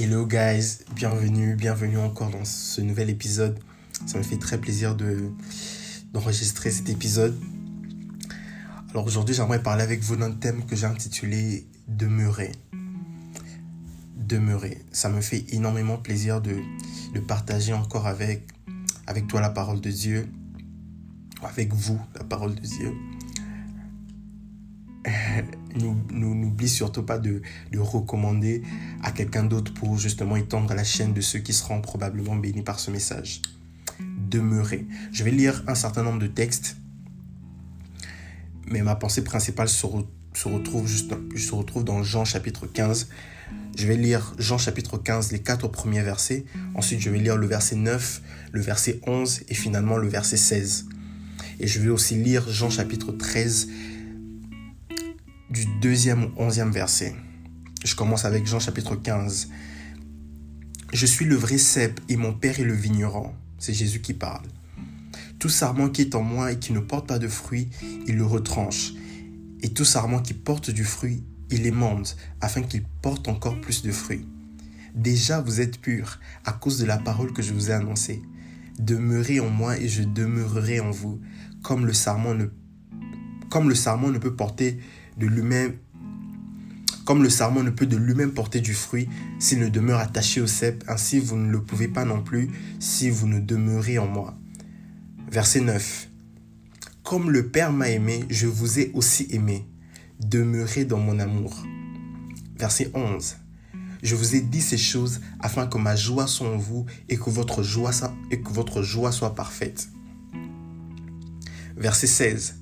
Hello guys, bienvenue, bienvenue encore dans ce nouvel épisode. Ça me fait très plaisir de d'enregistrer cet épisode. Alors aujourd'hui, j'aimerais parler avec vous d'un thème que j'ai intitulé Demeurer. Demeurer. Ça me fait énormément plaisir de, de partager encore avec, avec toi la parole de Dieu, avec vous la parole de Dieu. N'oublie surtout pas de, de, recommander à quelqu'un d'autre pour justement étendre la chaîne de ceux qui seront probablement bénis par ce message. Demeurer. Je vais lire un certain nombre de textes, mais ma pensée principale se, retrouve, se retrouve dans Jean chapitre 15. Je vais lire Jean chapitre 15, les quatre premiers versets. Ensuite, je vais lire le verset 9, le verset 11 et finalement le verset 16. Et je vais aussi lire Jean chapitre 13, du deuxième au onzième verset. Je commence avec Jean chapitre 15. Je suis le vrai cep et mon père est le vigneron. C'est Jésus qui parle. Tout sarment qui est en moi et qui ne porte pas de fruit, il le retranche. Et tout sarment qui porte du fruit, il l'émonde, afin qu'il porte encore plus de fruits. Déjà vous êtes purs à cause de la parole que je vous ai annoncée. Demeurez en moi et je demeurerai en vous, comme le sarment ne, comme le sarment ne peut porter de lui-même, comme le sarment ne peut de lui-même porter du fruit s'il ne demeure attaché au cep, ainsi vous ne le pouvez pas non plus si vous ne demeurez en moi. Verset 9. Comme le Père m'a aimé, je vous ai aussi aimé. Demeurez dans mon amour. Verset 11. Je vous ai dit ces choses afin que ma joie soit en vous et que votre joie, et que votre joie soit parfaite. Verset 16.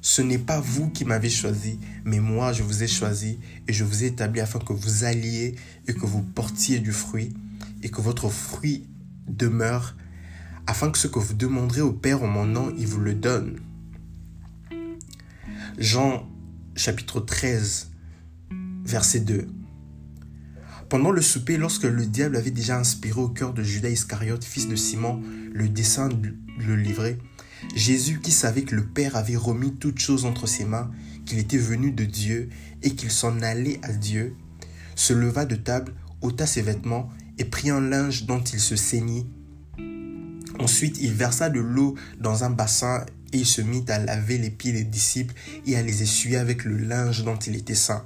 Ce n'est pas vous qui m'avez choisi, mais moi je vous ai choisi et je vous ai établi afin que vous alliez et que vous portiez du fruit et que votre fruit demeure, afin que ce que vous demanderez au Père en mon nom, il vous le donne. Jean chapitre 13, verset 2. Pendant le souper, lorsque le diable avait déjà inspiré au cœur de Judas Iscariote, fils de Simon, le dessein de le livrer, Jésus, qui savait que le Père avait remis toutes choses entre ses mains, qu'il était venu de Dieu et qu'il s'en allait à Dieu, se leva de table, ôta ses vêtements et prit un linge dont il se ceignit. Ensuite, il versa de l'eau dans un bassin et il se mit à laver les pieds des disciples et à les essuyer avec le linge dont il était saint.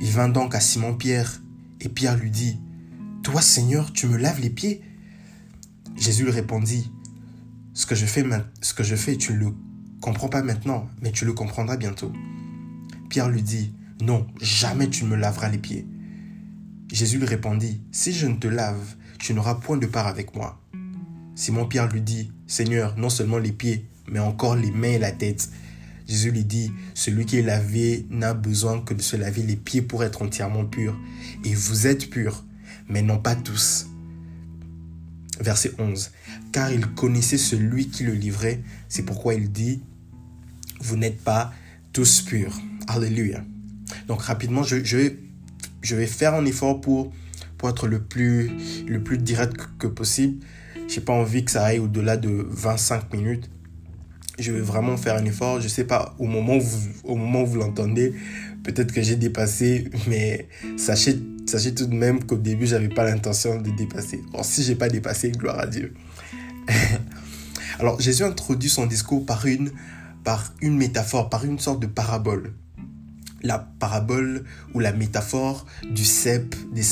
Il vint donc à Simon-Pierre et Pierre lui dit, Toi Seigneur, tu me laves les pieds? Jésus lui répondit, ce que je fais, ce que tu ne le comprends pas maintenant, mais tu le comprendras bientôt. Pierre lui dit, non, jamais tu ne me laveras les pieds. Jésus lui répondit, si je ne te lave, tu n'auras point de part avec moi. Simon-Pierre lui dit, Seigneur, non seulement les pieds, mais encore les mains et la tête. Jésus lui dit, celui qui est lavé n'a besoin que de se laver les pieds pour être entièrement pur. Et vous êtes purs, mais non pas tous. Verset 11. Car il connaissait celui qui le livrait, c'est pourquoi il dit, vous n'êtes pas tous purs. Alléluia. Donc rapidement, je, je, vais faire un effort pour, pour être le plus, le plus direct que possible. Je n'ai pas envie que ça aille au-delà de 25 minutes. Je vais vraiment faire un effort. Je sais pas, au moment où vous, au moment où vous l'entendez, peut-être que j'ai dépassé, mais sachez Sachez tout de même qu'au début, j'avais pas l'intention de dépasser. Or, si j'ai pas dépassé, gloire à Dieu. Alors, Jésus introduit son discours par une, par une métaphore, par une sorte de parabole. La parabole ou la métaphore du cep, des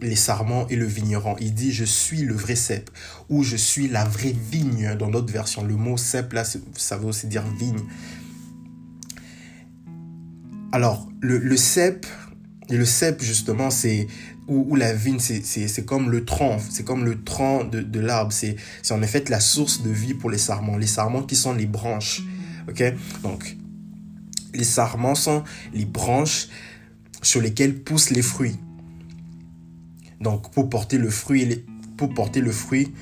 les sarments et le vigneron. Il dit je suis le vrai cep ou je suis la vraie vigne dans notre version. Le mot cep là, ça veut aussi dire vigne. Alors, le, le cep, et le cep, justement, c'est où, la vigne, c'est comme le tronc, c'est comme le tronc de, de l'arbre. C'est en effet la source de vie pour les sarments. Les sarments qui sont les branches. Ok? Donc, les sarments sont les branches sur lesquelles poussent les fruits. Donc, pour porter le fruit, pour porter le fruit,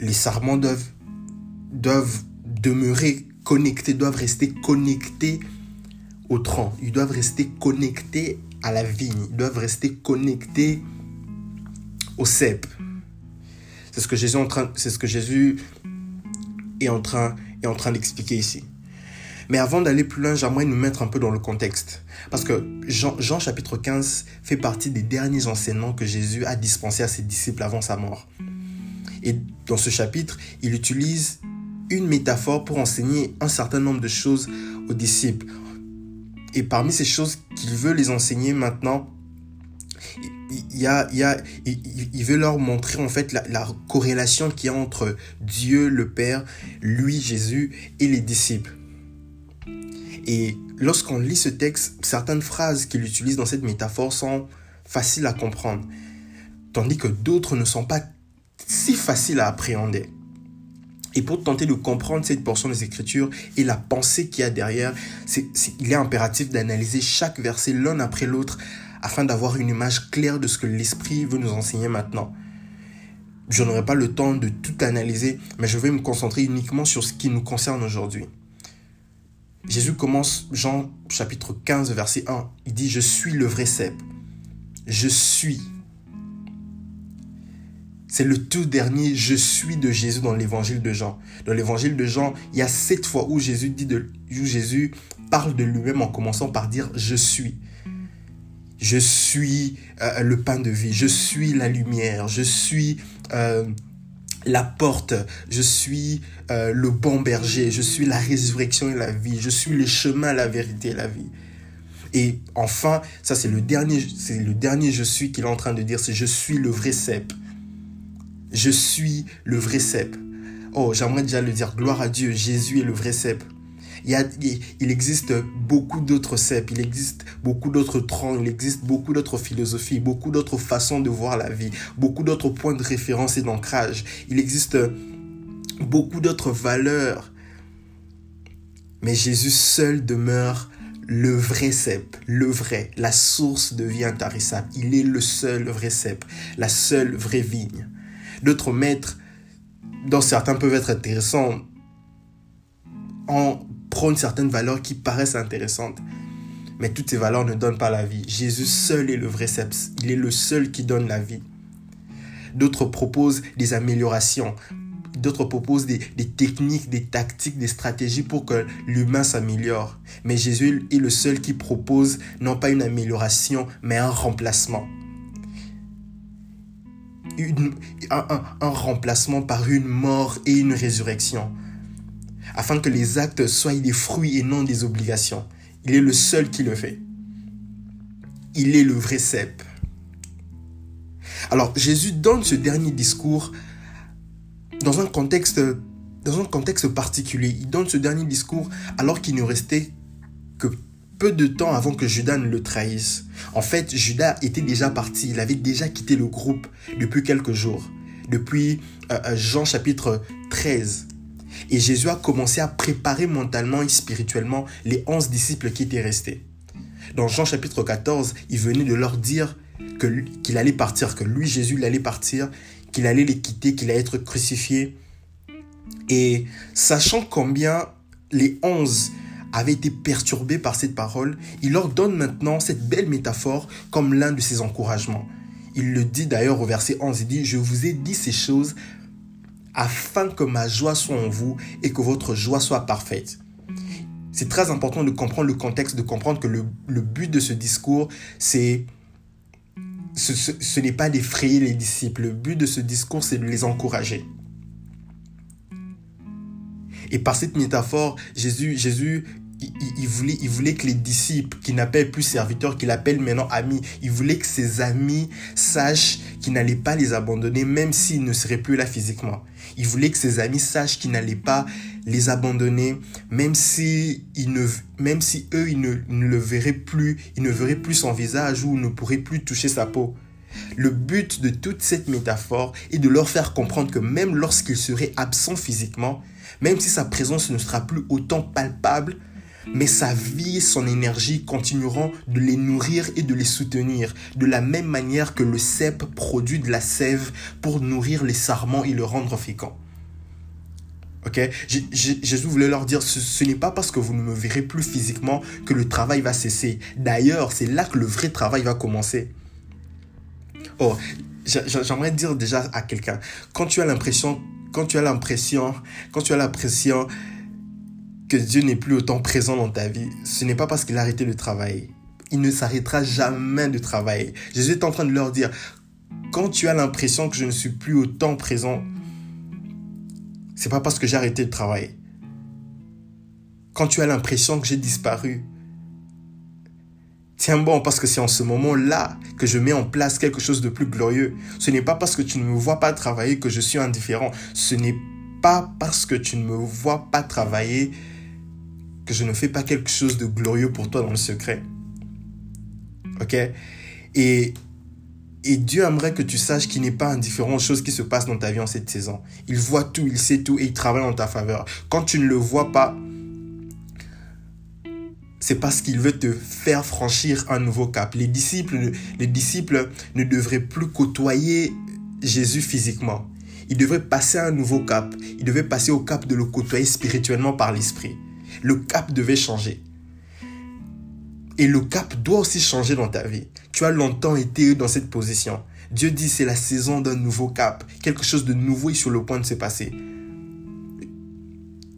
les sarments doivent, doivent demeurer connectés, doivent rester connectés au tronc. Ils doivent rester connectés à la vigne. Ils doivent rester connectés au cep. C'est ce que Jésus, en train, ce que Jésus est en train, est en train d'expliquer ici. Mais avant d'aller plus loin, j'aimerais nous mettre un peu dans le contexte. Parce que Jean, Jean, chapitre 15 fait partie des derniers enseignements que Jésus a dispensés à ses disciples avant sa mort. Et dans ce chapitre, il utilise une métaphore pour enseigner un certain nombre de choses aux disciples. Et parmi ces choses qu'il veut les enseigner maintenant, il, veut leur montrer en fait la, la corrélation qu'il y a entre Dieu le Père, lui Jésus et les disciples. Et lorsqu'on lit ce texte, certaines phrases qu'il utilise dans cette métaphore sont faciles à comprendre, tandis que d'autres ne sont pas si faciles à appréhender. Et pour tenter de comprendre cette portion des Écritures et la pensée qu'il y a derrière, il est impératif d'analyser chaque verset l'un après l'autre afin d'avoir une image claire de ce que l'Esprit veut nous enseigner maintenant. Je n'aurai pas le temps de tout analyser, mais je vais me concentrer uniquement sur ce qui nous concerne aujourd'hui. Jésus commence Jean chapitre 15 verset 1. Il dit, je suis le vrai cep. Je suis. C'est le tout dernier je suis de Jésus dans l'évangile de Jean. Dans l'évangile de Jean, il y a sept fois où Jésus, dit Jésus parle de lui-même en commençant par dire je suis. Je suis euh, le pain de vie, je suis la lumière, je suis euh, la porte, je suis euh, le bon berger, je suis la résurrection et la vie, je suis le chemin, la vérité et la vie. Et enfin, ça c'est le dernier, c'est le dernier je suis qu'il est en train de dire, c'est je suis le vrai cep. Je suis le vrai cep. Oh, j'aimerais déjà le dire, gloire à Dieu, Jésus est le vrai cep. Il, existe beaucoup d'autres cèpes, il existe beaucoup d'autres troncs, il existe beaucoup d'autres philosophies, beaucoup d'autres façons de voir la vie, beaucoup d'autres points de référence et d'ancrage. Il existe beaucoup d'autres valeurs. Mais Jésus seul demeure le vrai cep, le vrai, la source de vie intarissable. Il est le seul vrai cep, la seule vraie vigne. D'autres maîtres, dont certains peuvent être intéressants, en prônent certaines valeurs qui paraissent intéressantes. Mais toutes ces valeurs ne donnent pas la vie. Jésus seul est le vrai seps. Il est le seul qui donne la vie. D'autres proposent des améliorations. D'autres proposent des, des, techniques, des tactiques, des stratégies pour que l'humain s'améliore. Mais Jésus est le seul qui propose non pas une amélioration, mais un remplacement. Un remplacement par une mort et une résurrection afin que les actes soient des fruits et non des obligations. Il est le seul qui le fait. Il est le vrai cep. Alors Jésus donne ce dernier discours dans un contexte dans un contexte particulier. Il donne ce dernier discours alors qu'il ne restait que peu de temps avant que Judas ne le trahisse. En fait, Judas était déjà parti, il avait déjà quitté le groupe depuis quelques jours, depuis euh, euh, Jean chapitre 13. Et Jésus a commencé à préparer mentalement et spirituellement les onze disciples qui étaient restés. Dans Jean chapitre 14, il venait de leur dire qu'il allait partir, que lui, Jésus, il allait partir, qu'il allait les quitter, qu'il allait être crucifié. Et sachant combien les onze avaient été perturbés par cette parole, il leur donne maintenant cette belle métaphore comme l'un de ses encouragements. Il le dit d'ailleurs au verset 11, il dit, je vous ai dit ces choses afin que ma joie soit en vous et que votre joie soit parfaite. C'est très important de comprendre le contexte, de comprendre que le, but de ce discours, c'est ce, ce n'est pas d'effrayer les disciples. Le but de ce discours, c'est de les encourager. Et par cette métaphore, Jésus, Jésus il, voulait, il voulait que les disciples, qui n'appellent plus serviteurs, qu'il appelle maintenant amis, il voulait que ses amis sachent qu'il n'allait pas les abandonner, même s'ils ne seraient plus là physiquement. Il voulait que ses amis sachent qu'il n'allait pas les abandonner, même si, ne, même si eux, ils ne, ne le verraient plus, ils ne verraient plus son visage ou ne pourraient plus toucher sa peau. Le but de toute cette métaphore est de leur faire comprendre que même lorsqu'il serait absent physiquement, même si sa présence ne sera plus autant palpable, mais sa vie, son énergie continueront de les nourrir et de les soutenir, de la même manière que le cep produit de la sève pour nourrir les sarments et le rendre fécond. Ok? Jésus voulait leur dire, ce, ce n'est pas parce que vous ne me verrez plus physiquement que le travail va cesser. D'ailleurs, c'est là que le vrai travail va commencer. Oh, j'aimerais dire déjà à quelqu'un, quand tu as l'impression, quand tu as l'impression, quand tu as l'impression que Dieu n'est plus autant présent dans ta vie, ce n'est pas parce qu'il a arrêté de travailler. Il ne s'arrêtera jamais de travailler. Jésus est en train de leur dire, quand tu as l'impression que je ne suis plus autant présent, c'est pas parce que j'ai arrêté de travailler. Quand tu as l'impression que j'ai disparu, tiens bon parce que c'est en ce moment-là que je mets en place quelque chose de plus glorieux. Ce n'est pas parce que tu ne me vois pas travailler que je suis indifférent. Ce n'est pas parce que tu ne me vois pas travailler que je ne fais pas quelque chose de glorieux pour toi dans le secret. Ok? Et et Dieu aimerait que tu saches qu'il n'est pas indifférent aux choses qui se passent dans ta vie en cette saison. Il voit tout, il sait tout et il travaille en ta faveur. Quand tu ne le vois pas, c'est parce qu'il veut te faire franchir un nouveau cap. Les disciples, les disciples ne devraient plus côtoyer Jésus physiquement. Ils devraient passer à un nouveau cap. Ils devaient passer au cap de le côtoyer spirituellement par l'esprit. Le cap devait changer. Et le cap doit aussi changer dans ta vie. Tu as longtemps été dans cette position. Dieu dit c'est la saison d'un nouveau cap. Quelque chose de nouveau est sur le point de se passer.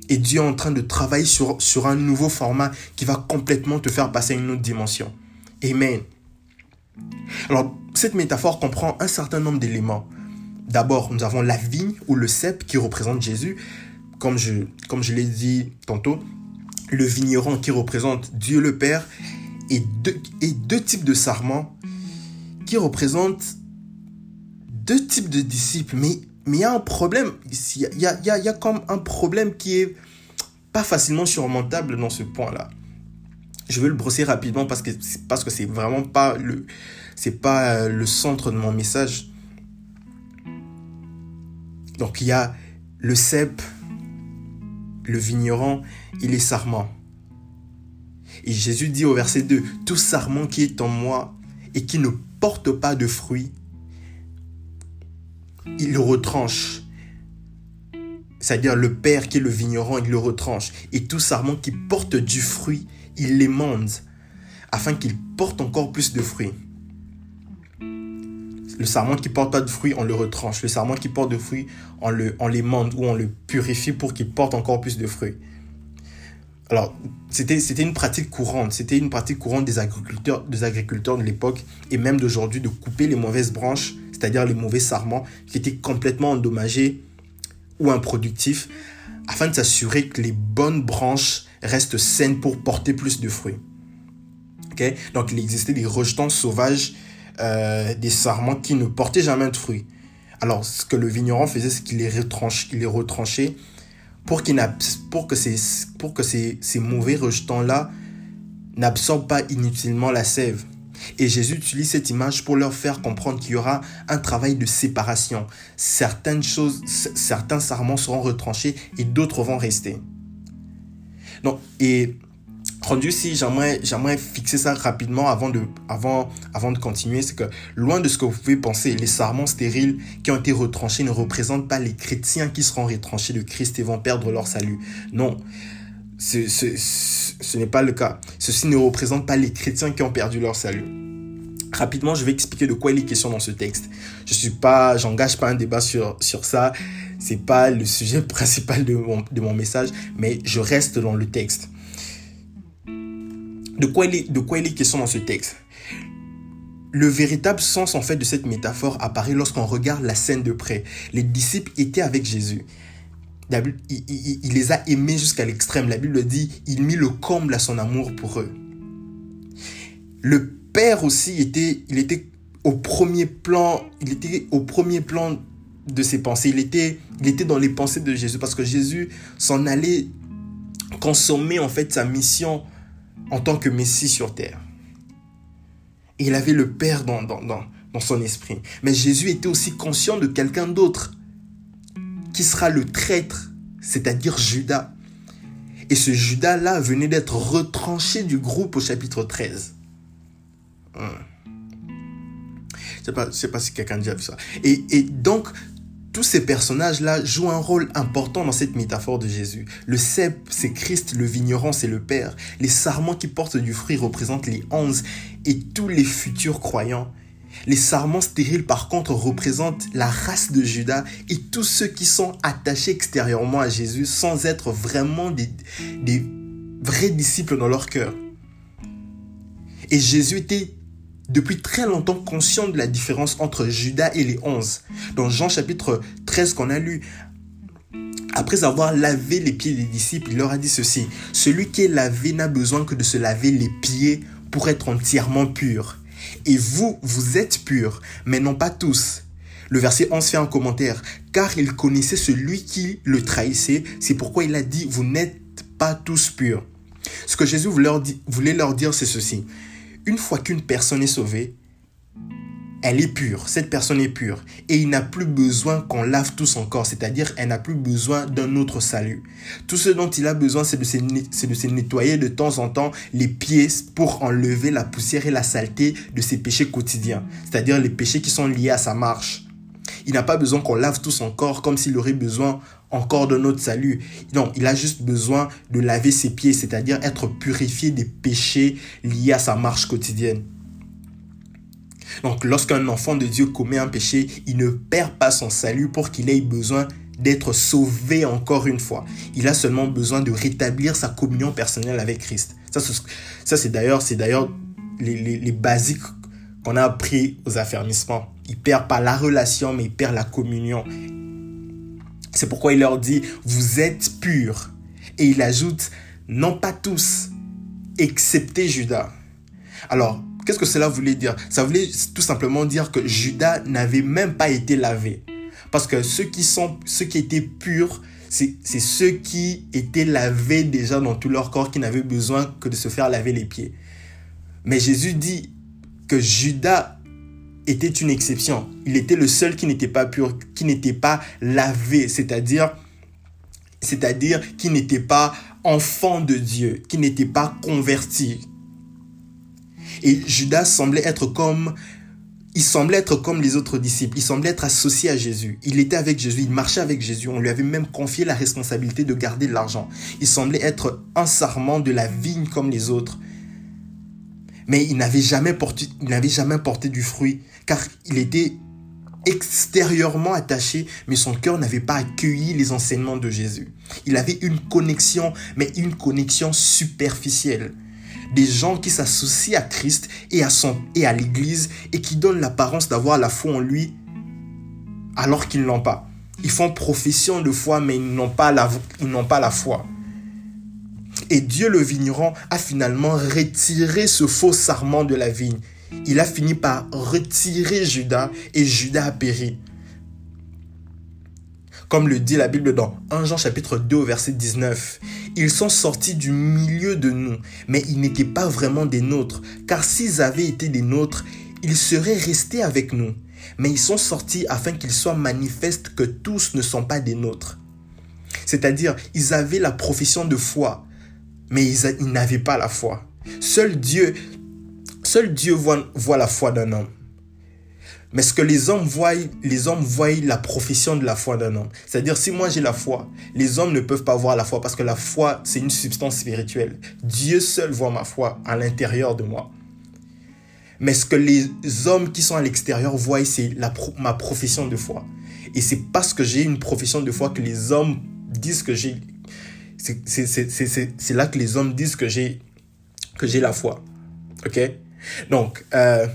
Et Dieu est en train de travailler sur, sur un nouveau format qui va complètement te faire passer à une autre dimension. Amen. Alors, cette métaphore comprend un certain nombre d'éléments. D'abord, nous avons la vigne ou le cep qui représente Jésus. Comme je, comme je l'ai dit tantôt, le vigneron qui représente Dieu le Père et deux, types de sarments qui représentent deux types de disciples. Mais mais il y a un problème. Il y a, y, a, y a comme un problème qui est pas facilement surmontable dans ce point-là. Je vais le brosser rapidement parce que parce que c'est vraiment pas le c'est pas euh, le centre de mon message. Donc il y a le cep, le vigneron et les sarments. Et Jésus dit au verset 2, tout sarment qui est en moi et qui ne porte pas de fruits, il le retranche. C'est-à-dire le père qui est le vigneron, il le retranche. Et tout sarment qui porte du fruit, il l'émande afin qu'il porte encore plus de fruits. Le sarment qui porte pas de fruits, on le retranche. Le sarment qui porte de fruits, on le, on l'émande ou on le purifie pour qu'il porte encore plus de fruits. Alors, c'était, c'était une pratique courante. C'était une pratique courante des agriculteurs, des agriculteurs de l'époque et même d'aujourd'hui de couper les mauvaises branches c'est-à-dire les mauvais sarments qui étaient complètement endommagés ou improductifs, afin de s'assurer que les bonnes branches restent saines pour porter plus de fruits. Donc il existait des rejetons sauvages, euh, des sarments qui ne portaient jamais de fruits. Alors ce que le vigneron faisait, c'est qu'il les, les retranchait pour, pour que, ces, pour que ces, ces mauvais rejetons-là n'absorbent pas inutilement la sève. Et Jésus utilise cette image pour leur faire comprendre qu'il y aura un travail de séparation. Certaines choses, certains sarments seront retranchés et d'autres vont rester. Donc, et rendu si j'aimerais, j'aimerais fixer ça rapidement avant de, avant, avant de continuer, c'est que loin de ce que vous pouvez penser, les sarments stériles qui ont été retranchés ne représentent pas les chrétiens qui seront retranchés de Christ et vont perdre leur salut. Non. Ce, ce, ce n'est pas le cas. Ceci ne représente pas les chrétiens qui ont perdu leur salut. Rapidement, je vais expliquer de quoi il est question dans ce texte. Je suis pas, j'engage pas un débat sur, sur ça. C'est pas le sujet principal de mon, de mon message, mais je reste dans le texte. De quoi, il est, de quoi il est question dans ce texte? Le véritable sens en fait de cette métaphore apparaît lorsqu'on regarde la scène de près. Les disciples étaient avec Jésus il, les a aimés jusqu'à l'extrême. La Bible dit, il mit le comble à son amour pour eux. Le Père aussi était, il était au premier plan, il était au premier plan de ses pensées. Il était, il était dans les pensées de Jésus parce que Jésus s'en allait consommer en fait sa mission en tant que Messie sur terre. Il avait le Père dans, dans, dans son esprit. Mais Jésus était aussi conscient de quelqu'un d'autre qui sera le traître, c'est-à-dire Judas. Et ce Judas-là venait d'être retranché du groupe au chapitre 13. Hmm. Je ne sais, pas si quelqu'un a déjà vu ça. Et, et donc, tous ces personnages-là jouent un rôle important dans cette métaphore de Jésus. Le cep, c'est Christ, le vigneron, c'est le Père. Les sarments qui portent du fruit représentent les onze et tous les futurs croyants. Les sarments stériles, par contre, représentent la race de Judas et tous ceux qui sont attachés extérieurement à Jésus sans être vraiment des, des vrais disciples dans leur cœur. Et Jésus était depuis très longtemps conscient de la différence entre Judas et les onze. Dans Jean chapitre 13 qu'on a lu, après avoir lavé les pieds des disciples, il leur a dit ceci, Celui qui est lavé n'a besoin que de se laver les pieds pour être entièrement pur. Et vous, vous êtes purs, mais non pas tous. Le verset 11 fait un commentaire, car il connaissait celui qui le trahissait, c'est pourquoi il a dit, vous n'êtes pas tous purs. Ce que Jésus voulait leur dire, c'est ceci. Une fois qu'une personne est sauvée, elle est pure, cette personne est pure. Et il n'a plus besoin qu'on lave tout son corps, c'est-à-dire elle n'a plus besoin d'un autre salut. Tout ce dont il a besoin, c'est de, se, de se nettoyer de temps en temps les pieds pour enlever la poussière et la saleté de ses péchés quotidiens, c'est-à-dire les péchés qui sont liés à sa marche. Il n'a pas besoin qu'on lave tout son corps comme s'il aurait besoin encore de notre salut. Non, il a juste besoin de laver ses pieds, c'est-à-dire être purifié des péchés liés à sa marche quotidienne. Donc lorsqu'un enfant de Dieu commet un péché, il ne perd pas son salut pour qu'il ait besoin d'être sauvé encore une fois. Il a seulement besoin de rétablir sa communion personnelle avec Christ. Ça, c'est d'ailleurs, c'est d'ailleurs les, les basiques qu'on a appris aux affermissements. Il perd pas la relation, mais il perd la communion. C'est pourquoi il leur dit, vous êtes purs. Et il ajoute, non pas tous, excepté Judas. Alors, qu'est-ce que cela voulait dire? Ça voulait tout simplement dire que Judas n'avait même pas été lavé. Parce que ceux qui, sont, ceux qui étaient purs, c'est ceux qui étaient lavés déjà dans tout leur corps, qui n'avaient besoin que de se faire laver les pieds. Mais Jésus dit que Judas était une exception. Il était le seul qui n'était pas pur, qui n'était pas lavé, c'est-à-dire c'est-à-dire qui n'était pas enfant de Dieu, qui n'était pas converti. Et Judas semblait être comme il semblait être comme les autres disciples, il semblait être associé à Jésus. Il était avec Jésus, il marchait avec Jésus, on lui avait même confié la responsabilité de garder l'argent. Il semblait être un sarment de la vigne comme les autres. Mais il n'avait jamais porté, il n'avait jamais porté du fruit car il était extérieurement attaché, mais son cœur n'avait pas accueilli les enseignements de Jésus. Il avait une connexion, mais une connexion superficielle. Des gens qui s'associent à Christ et à, son, et à l'Église et qui donnent l'apparence d'avoir la foi en lui alors qu'ils n'ont pas. Ils font profession de foi, mais ils n'ont pas la, ils n'ont pas la foi. Et Dieu le vigneron a finalement retiré ce faux sarment de la vigne il a fini par retirer Judas et Judas a péri. Comme le dit la Bible dans 1 Jean chapitre 2 verset 19, ils sont sortis du milieu de nous, mais ils n'étaient pas vraiment des nôtres, car s'ils avaient été des nôtres, ils seraient restés avec nous. Mais ils sont sortis afin qu'il soit manifeste que tous ne sont pas des nôtres. C'est-à-dire, ils avaient la profession de foi, mais ils n'avaient pas la foi. Seul Dieu Seul Dieu voit, la foi d'un homme. Mais ce que les hommes voient, les hommes voient la profession de la foi d'un homme. C'est-à-dire, si moi j'ai la foi, les hommes ne peuvent pas voir la foi parce que la foi, c'est une substance spirituelle. Dieu seul voit ma foi à l'intérieur de moi. Mais ce que les hommes qui sont à l'extérieur voient, c'est ma profession de foi. Et c'est parce que j'ai une profession de foi que les hommes disent que j'ai. C'est là que les hommes disent que j'ai la foi. Ok? Donc, euh,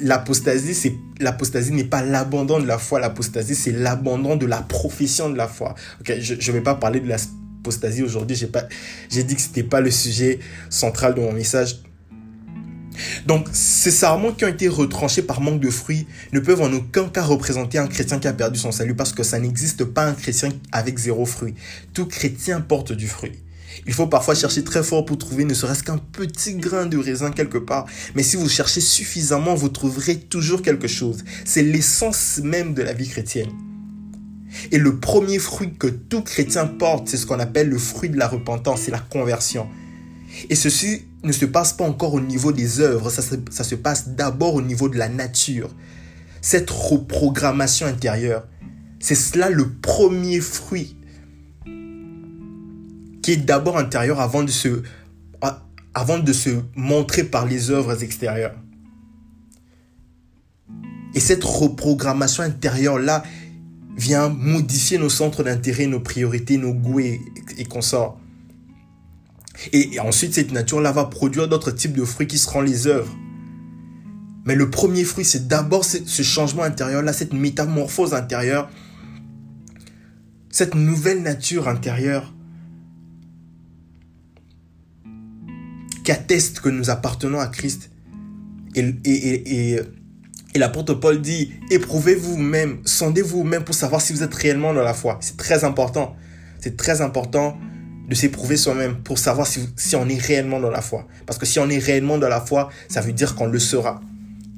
l'apostasie, c'est l'apostasie n'est pas l'abandon de la foi. L'apostasie, c'est l'abandon de la profession de la foi. Ok, je ne vais pas parler de l'apostasie aujourd'hui. J'ai pas, j'ai dit que c'était pas le sujet central de mon message. Donc, ces sarments qui ont été retranchés par manque de fruits ne peuvent en aucun cas représenter un chrétien qui a perdu son salut parce que ça n'existe pas un chrétien avec zéro fruit. Tout chrétien porte du fruit. Il faut parfois chercher très fort pour trouver ne serait-ce qu'un petit grain de raisin quelque part. Mais si vous cherchez suffisamment, vous trouverez toujours quelque chose. C'est l'essence même de la vie chrétienne. Et le premier fruit que tout chrétien porte, c'est ce qu'on appelle le fruit de la repentance, c'est la conversion. Et ceci ne se passe pas encore au niveau des œuvres, ça se, ça se passe d'abord au niveau de la nature. Cette reprogrammation intérieure, c'est cela le premier fruit d'abord intérieur avant de se avant de se montrer par les œuvres extérieures. Et cette reprogrammation intérieure-là vient modifier nos centres d'intérêt, nos priorités, nos goûts et, consorts. Et, et, ensuite, cette nature-là va produire d'autres types de fruits qui seront les œuvres. Mais le premier fruit, c'est d'abord ce changement intérieur-là, cette métamorphose intérieure, cette nouvelle nature intérieure qui atteste que nous appartenons à Christ. Et, et, et, et l'apôtre Paul dit, éprouvez vous-même, sondez vous-même pour savoir si vous êtes réellement dans la foi. C'est très important. C'est très important de s'éprouver soi-même pour savoir si, si, on est réellement dans la foi. Parce que si on est réellement dans la foi, ça veut dire qu'on le sera.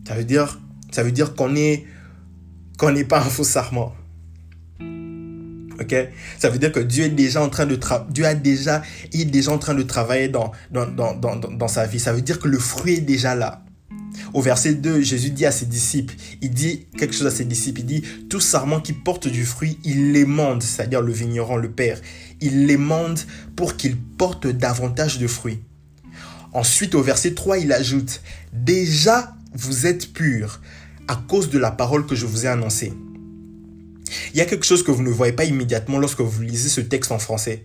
Ça veut dire, dire qu'on est, qu'on n'est pas un faux sarment. Ça veut dire que Dieu est déjà en train de Dieu a déjà, il est déjà en train de travailler dans, dans, dans, dans, dans sa vie. Ça veut dire que le fruit est déjà là. Au verset 2, Jésus dit à ses disciples, il dit quelque chose à ses disciples, il dit, tout sarment qui porte du fruit, il l'aimande, c'est-à-dire le vigneron, le Père, il l'aimande pour qu'il porte davantage de fruits. Ensuite, au verset 3, il ajoute, déjà vous êtes purs à cause de la parole que je vous ai annoncée. Il y a quelque chose que vous ne voyez pas immédiatement lorsque vous lisez ce texte en français.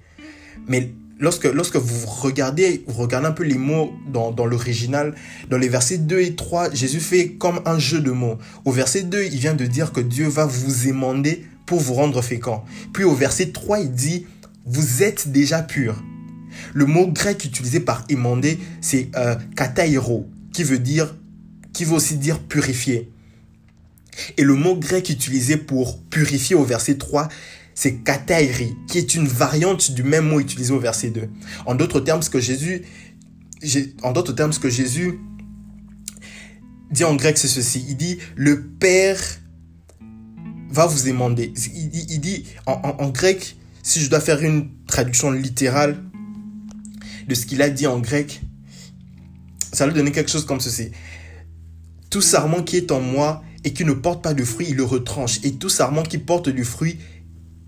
Mais lorsque, lorsque vous regardez, vous regardez un peu les mots dans, dans l'original, dans les versets 2 et 3, Jésus fait comme un jeu de mots. Au verset 2, il vient de dire que Dieu va vous émander pour vous rendre fécond. Puis au verset 3, il dit, vous êtes déjà purs. Le mot grec utilisé par émander, c'est euh, katairo, qui veut dire, qui veut aussi dire purifier. Et le mot grec utilisé pour purifier au verset 3, c'est katairi, qui est une variante du même mot utilisé au verset 2. En d'autres termes, ce que Jésus, en d'autres termes, ce que Jésus dit en grec, c'est ceci. Il dit, le Père va vous émander. Il, dit, en, grec, si je dois faire une traduction littérale de ce qu'il a dit en grec, ça va donner quelque chose comme ceci. Tout sarment qui est en moi et qui ne porte pas de fruit, il le retranche. Et tout sarment qui porte du fruit,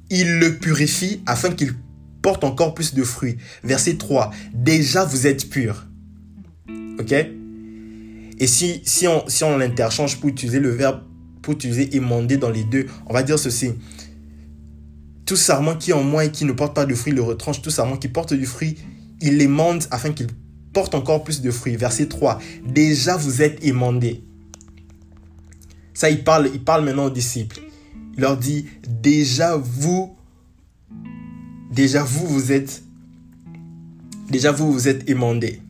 il le purifie afin qu'il porte encore plus de fruits. Verset 3. Déjà vous êtes purs. Ok? Et si, si on, si on l'interchange pour utiliser le verbe, pour utiliser émander dans les deux, on va dire ceci. Tout sarment qui est en moi et qui ne porte pas de fruits, le retranche. Tout sarment qui porte du fruit, il l'émande afin qu'il porte encore plus de fruits. Verset 3. Déjà vous êtes émandés. Ça, il parle, il parle maintenant aux disciples. Il leur dit, déjà vous, déjà vous, vous êtes, déjà vous, vous êtes émandés.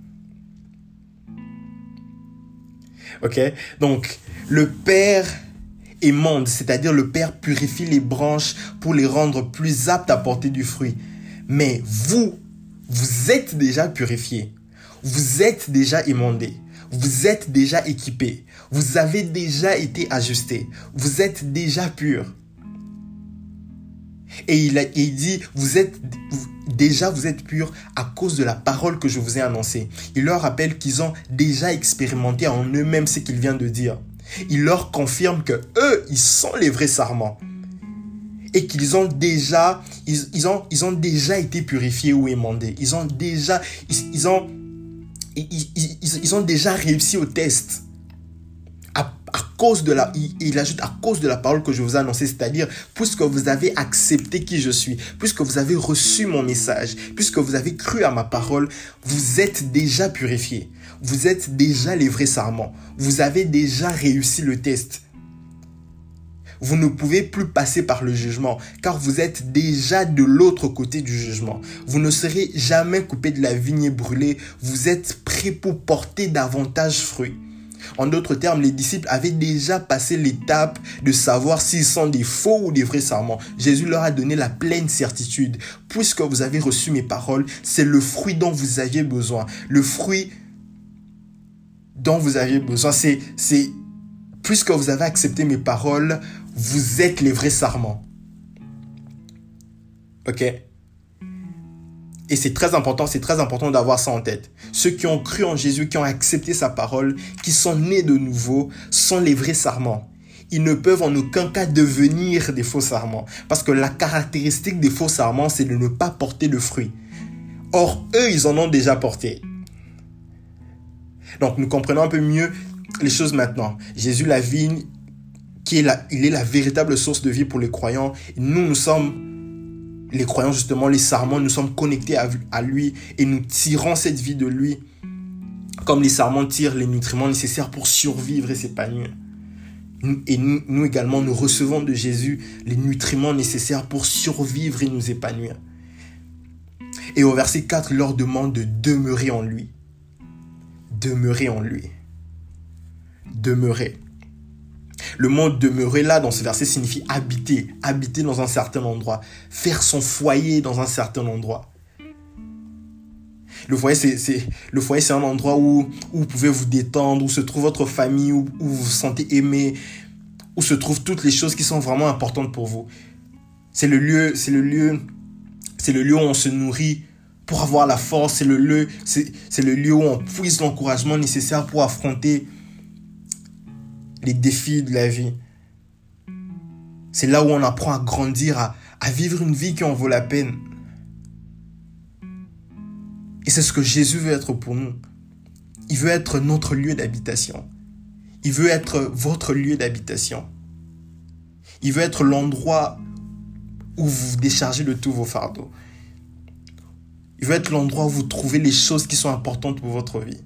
Ok? Donc, le Père émande, c'est-à-dire le Père purifie les branches pour les rendre plus aptes à porter du fruit. Mais vous, vous êtes déjà purifiés. Vous êtes déjà émandés. Vous êtes déjà équipés. Vous avez déjà été ajustés. Vous êtes déjà purs. Et il, dit, vous êtes déjà vous êtes purs à cause de la parole que je vous ai annoncée. Il leur rappelle qu'ils ont déjà expérimenté en eux-mêmes ce qu'il vient de dire. Il leur confirme que eux, ils sont les vrais sarments et qu'ils ont déjà ils ont déjà été purifiés ou émandés. Ils ont déjà ils, ont ils, ont déjà réussi au test à cause de la, il, ajoute à cause de la parole que je vous ai annoncée, c'est-à-dire puisque vous avez accepté qui je suis, puisque vous avez reçu mon message, puisque vous avez cru à ma parole, vous êtes déjà purifié. Vous êtes déjà les vrais sarments. Vous avez déjà réussi le test. Vous ne pouvez plus passer par le jugement, car vous êtes déjà de l'autre côté du jugement. Vous ne serez jamais coupé de la vigne brûlée. Vous êtes pour porter davantage fruit. En d'autres termes, les disciples avaient déjà passé l'étape de savoir s'ils sont des faux ou des vrais serments. Jésus leur a donné la pleine certitude. Puisque vous avez reçu mes paroles, c'est le fruit dont vous aviez besoin. Le fruit dont vous aviez besoin, c'est, c'est, puisque vous avez accepté mes paroles, vous êtes les vrais serments. Ok? Et c'est très important, c'est très important d'avoir ça en tête. Ceux qui ont cru en Jésus, qui ont accepté sa parole, qui sont nés de nouveau, sont les vrais sarments. Ils ne peuvent en aucun cas devenir des faux sarments. Parce que la caractéristique des faux sarments, c'est de ne pas porter de fruits. Or, eux, ils en ont déjà porté. Donc, nous comprenons un peu mieux les choses maintenant. Jésus, la vigne, qui est la, il est la véritable source de vie pour les croyants. Nous, nous sommes, les croyants justement, les sarments, nous sommes connectés à, lui et nous tirons cette vie de lui comme les sarments tirent les nutriments nécessaires pour survivre et s'épanouir. Et nous, nous, également, nous recevons de Jésus les nutriments nécessaires pour survivre et nous épanouir. Et au verset 4, il leur demande de demeurer en lui. Demeurer en lui. Demeurer. Le mot demeurer là dans ce verset signifie habiter, habiter dans un certain endroit, faire son foyer dans un certain endroit. Le foyer, c'est, le foyer, c'est un endroit où, où vous pouvez vous détendre, où se trouve votre famille, où, vous vous sentez aimé, où se trouvent toutes les choses qui sont vraiment importantes pour vous. C'est le lieu, c'est le lieu, c'est le lieu où on se nourrit pour avoir la force. C'est le lieu, c'est le lieu où on puise l'encouragement nécessaire pour affronter les défis de la vie. C'est là où on apprend à grandir, à, vivre une vie qui en vaut la peine. Et c'est ce que Jésus veut être pour nous. Il veut être notre lieu d'habitation. Il veut être votre lieu d'habitation. Il veut être l'endroit où vous déchargez de tous vos fardeaux. Il veut être l'endroit où vous trouvez les choses qui sont importantes pour votre vie.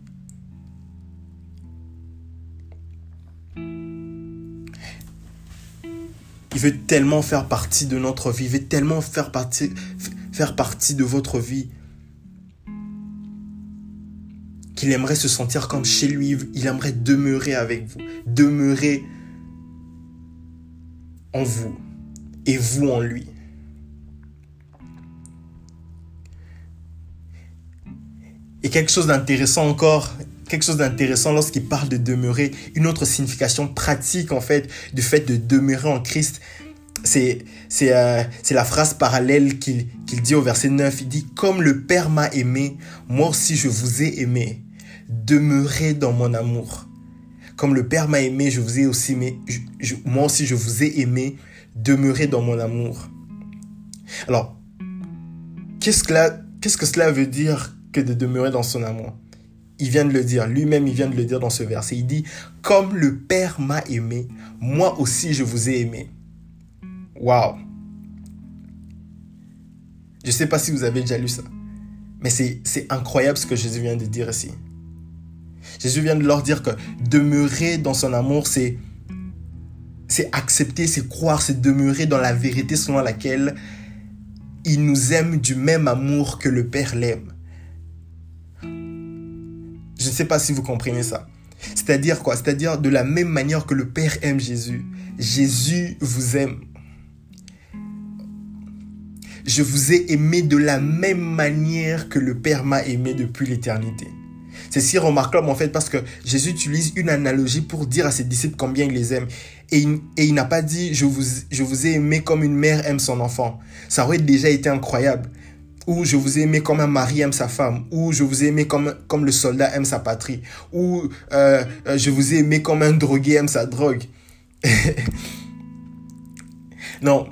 Il veut tellement faire partie de notre vie, il veut tellement faire partie, faire partie de votre vie qu'il aimerait se sentir comme chez lui, il aimerait demeurer avec vous, demeurer en vous et vous en lui. Et quelque chose d'intéressant encore, quelque chose d'intéressant lorsqu'il parle de demeurer, une autre signification pratique en fait du fait de demeurer en Christ, c'est euh, la phrase parallèle qu'il dit au verset 9. Il dit, Comme le Père m'a aimé, moi aussi je vous ai aimé. Demeurez dans mon amour. Comme le Père m'a aimé, je vous ai aussi aimé. moi aussi je vous ai aimé. Demeurez dans mon amour. Alors, qu'est-ce que, qu'est-ce que cela veut dire que de demeurer dans son amour? Il vient de le dire, lui-même il vient de le dire dans ce verset. Il dit, comme le Père m'a aimé, moi aussi je vous ai aimé. Waouh. Je ne sais pas si vous avez déjà lu ça, mais c'est incroyable ce que Jésus vient de dire ici. Jésus vient de leur dire que demeurer dans son amour, c'est c'est accepter, c'est croire, c'est demeurer dans la vérité selon laquelle il nous aime du même amour que le Père l'aime. Je ne sais pas si vous comprenez ça. C'est-à-dire quoi? C'est-à-dire de la même manière que le Père aime Jésus. Jésus vous aime. Je vous ai aimé de la même manière que le Père m'a aimé depuis l'éternité. C'est si remarquable en fait parce que Jésus utilise une analogie pour dire à ses disciples combien il les aime. Et il, n'a pas dit je vous, je vous ai aimé comme une mère aime son enfant. Ça aurait déjà été incroyable ou je vous ai aimé comme un mari aime sa femme, ou je vous ai aimé comme, comme le soldat aime sa patrie, ou euh, euh, je vous ai aimé comme un drogué aime sa drogue. non,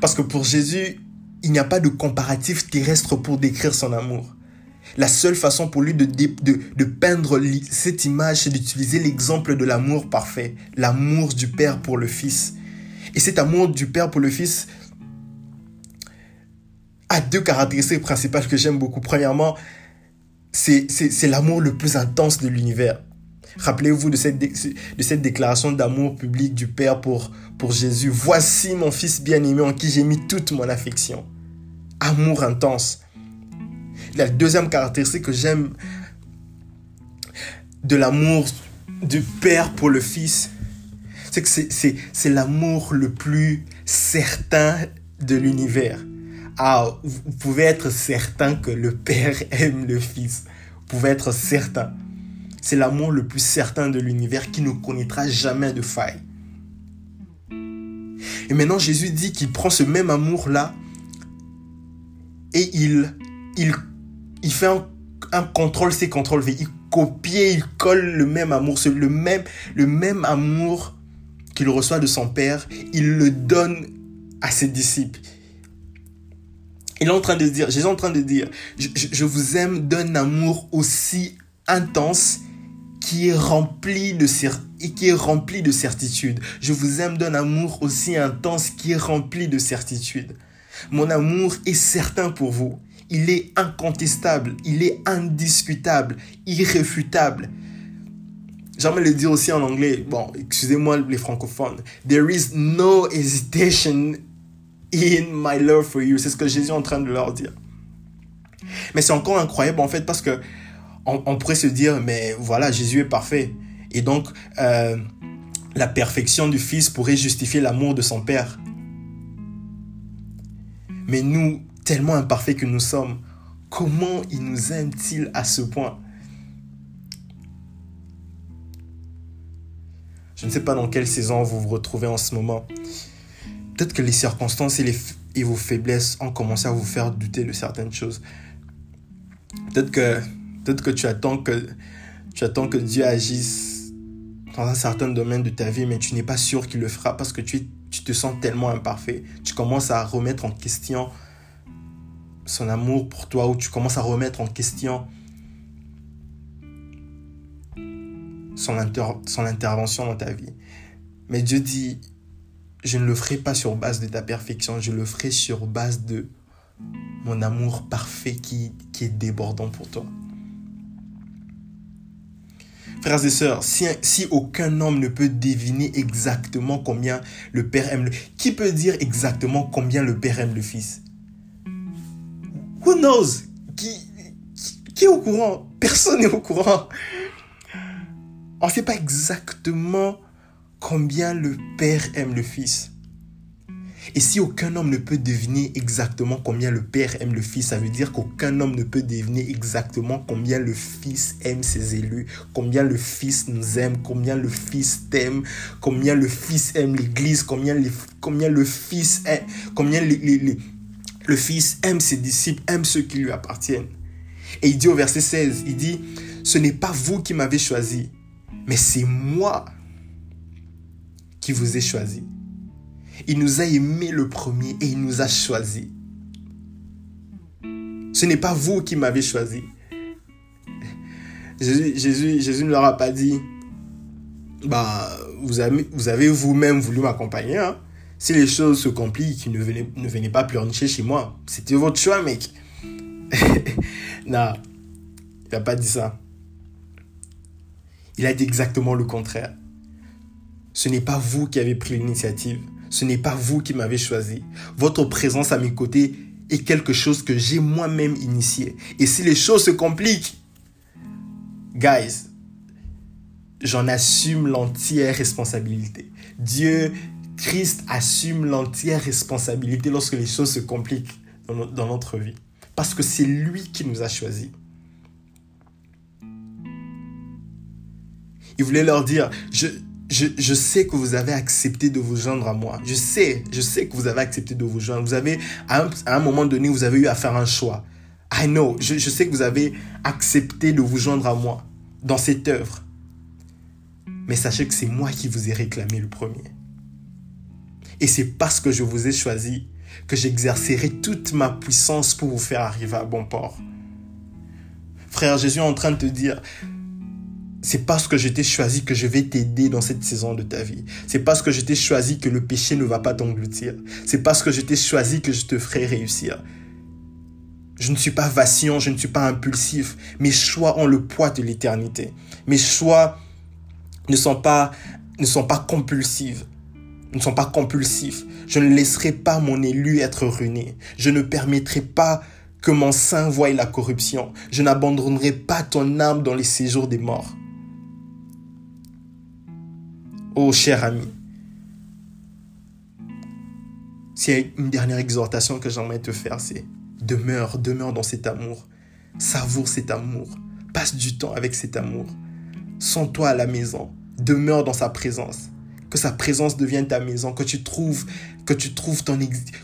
parce que pour Jésus, il n'y a pas de comparatif terrestre pour décrire son amour. La seule façon pour lui de, de peindre cette image, c'est d'utiliser l'exemple de l'amour parfait, l'amour du Père pour le Fils. Et cet amour du Père pour le Fils, a deux caractéristiques principales que j'aime beaucoup. Premièrement, c'est l'amour le plus intense de l'univers. Rappelez-vous de cette, de cette déclaration d'amour public du Père pour, pour Jésus. Voici mon Fils bien-aimé en qui j'ai mis toute mon affection. Amour intense. La deuxième caractéristique que j'aime de l'amour du Père pour le Fils, c'est que c'est l'amour le plus certain de l'univers. Ah, vous pouvez être certain que le Père aime le Fils. Vous pouvez être certain. C'est l'amour le plus certain de l'univers qui ne connaîtra jamais de faille. Et maintenant, Jésus dit qu'il prend ce même amour-là et il, il, il fait un, contrôle C, contrôle V. Il copie, il colle le même amour, le même, le même amour qu'il reçoit de son Père. Il le donne à ses disciples. Il est en train de dire, Jésus est en train de dire, je, vous aime d'un amour aussi intense qui est rempli de et qui est rempli de certitude. Je vous aime d'un amour aussi intense qui est rempli de certitude. Mon amour est certain pour vous. Il est incontestable, il est indiscutable, irréfutable. J'aimerais le dire aussi en anglais. Bon, excusez-moi les francophones. There is no hesitation in my love for you. C'est ce que Jésus est en train de leur dire. Mais c'est encore incroyable en fait parce que on, pourrait se dire, mais voilà, Jésus est parfait. Et donc, euh, la perfection du Fils pourrait justifier l'amour de son Père. Mais nous, tellement imparfaits que nous sommes, comment il nous aime-t-il à ce point? Je ne sais pas dans quelle saison vous vous retrouvez en ce moment. Peut-être que les circonstances et, vos faiblesses ont commencé à vous faire douter de certaines choses. Peut-être que Peut-être que tu attends que, tu attends que Dieu agisse dans un certain domaine de ta vie, mais tu n'es pas sûr qu'il le fera parce que tu, te sens tellement imparfait. Tu commences à remettre en question son amour pour toi ou tu commences à remettre en question son intervention dans ta vie. Mais Dieu dit, je ne le ferai pas sur base de ta perfection, je le ferai sur base de mon amour parfait qui, qui est débordant pour toi. Frères et sœurs, si, si, aucun homme ne peut deviner exactement combien le Père aime le... Qui peut dire exactement combien le Père aime le Fils? Who knows? Qui, qui, est au courant? Personne n'est au courant. On ne sait pas exactement combien le Père aime le Fils. Et si aucun homme ne peut deviner exactement combien le Père aime le Fils, ça veut dire qu'aucun homme ne peut deviner exactement combien le Fils aime ses élus, combien le Fils nous aime, combien le Fils t'aime, combien le Fils aime l'Église, combien, combien le Fils aime, combien le Fils aime ses disciples, aime ceux qui lui appartiennent. Et il dit au verset 16, il dit, ce n'est pas vous qui m'avez choisi, mais c'est moi qui vous ai choisi. Il nous a aimés le premier et il nous a choisis. Ce n'est pas vous qui m'avez choisi. Jésus, Jésus, Jésus ne leur a pas dit, bah, vous avez, vous avez vous-même voulu m'accompagner. Hein. Si les choses se compliquent, ne venez, ne venez pas pleurnicher chez moi. C'était votre choix, mec. non, il n'a pas dit ça. Il a dit exactement le contraire. Ce n'est pas vous qui avez pris l'initiative. Ce n'est pas vous qui m'avez choisi. Votre présence à mes côtés est quelque chose que j'ai moi-même initié. Et si les choses se compliquent, guys, j'en assume l'entière responsabilité. Dieu, Christ assume l'entière responsabilité lorsque les choses se compliquent dans, notre vie. Parce que c'est lui qui nous a choisis. Il voulait leur dire, je, je, sais que vous avez accepté de vous joindre à moi. Je sais, je sais que vous avez accepté de vous joindre. Vous avez, à un, moment donné, vous avez eu à faire un choix. I know, je, je sais que vous avez accepté de vous joindre à moi dans cette œuvre. Mais sachez que c'est moi qui vous ai réclamé le premier. Et c'est parce que je vous ai choisi que j'exercerai toute ma puissance pour vous faire arriver à bon port. Frère Jésus est en train de te dire, c'est parce que je t'ai choisi que je vais t'aider dans cette saison de ta vie. C'est parce que je t'ai choisi que le péché ne va pas t'engloutir. C'est parce que je t'ai choisi que je te ferai réussir. Je ne suis pas vacillant, je ne suis pas impulsif. Mes choix ont le poids de l'éternité. Mes choix ne sont pas, ne compulsifs. Ne sont pas compulsifs. Je ne laisserai pas mon élu être ruiné. Je ne permettrai pas que mon sein voie la corruption. Je n'abandonnerai pas ton âme dans les séjours des morts. Oh cher ami, a une dernière exhortation que j'aimerais te faire, c'est demeure, demeure dans cet amour. Savoure cet amour. Passe du temps avec cet amour. Sens-toi à la maison. Demeure dans sa présence. Que sa présence devienne ta maison. Que tu trouves, que tu trouves, ton,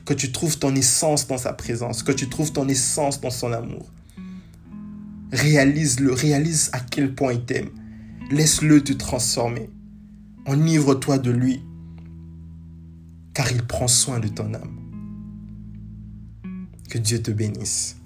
que tu trouves ton essence dans sa présence. Que tu trouves ton essence dans son amour. Réalise-le. Réalise à quel point il t'aime. Laisse-le te transformer. Enivre-toi de lui, car il prend soin de ton âme. Que Dieu te bénisse.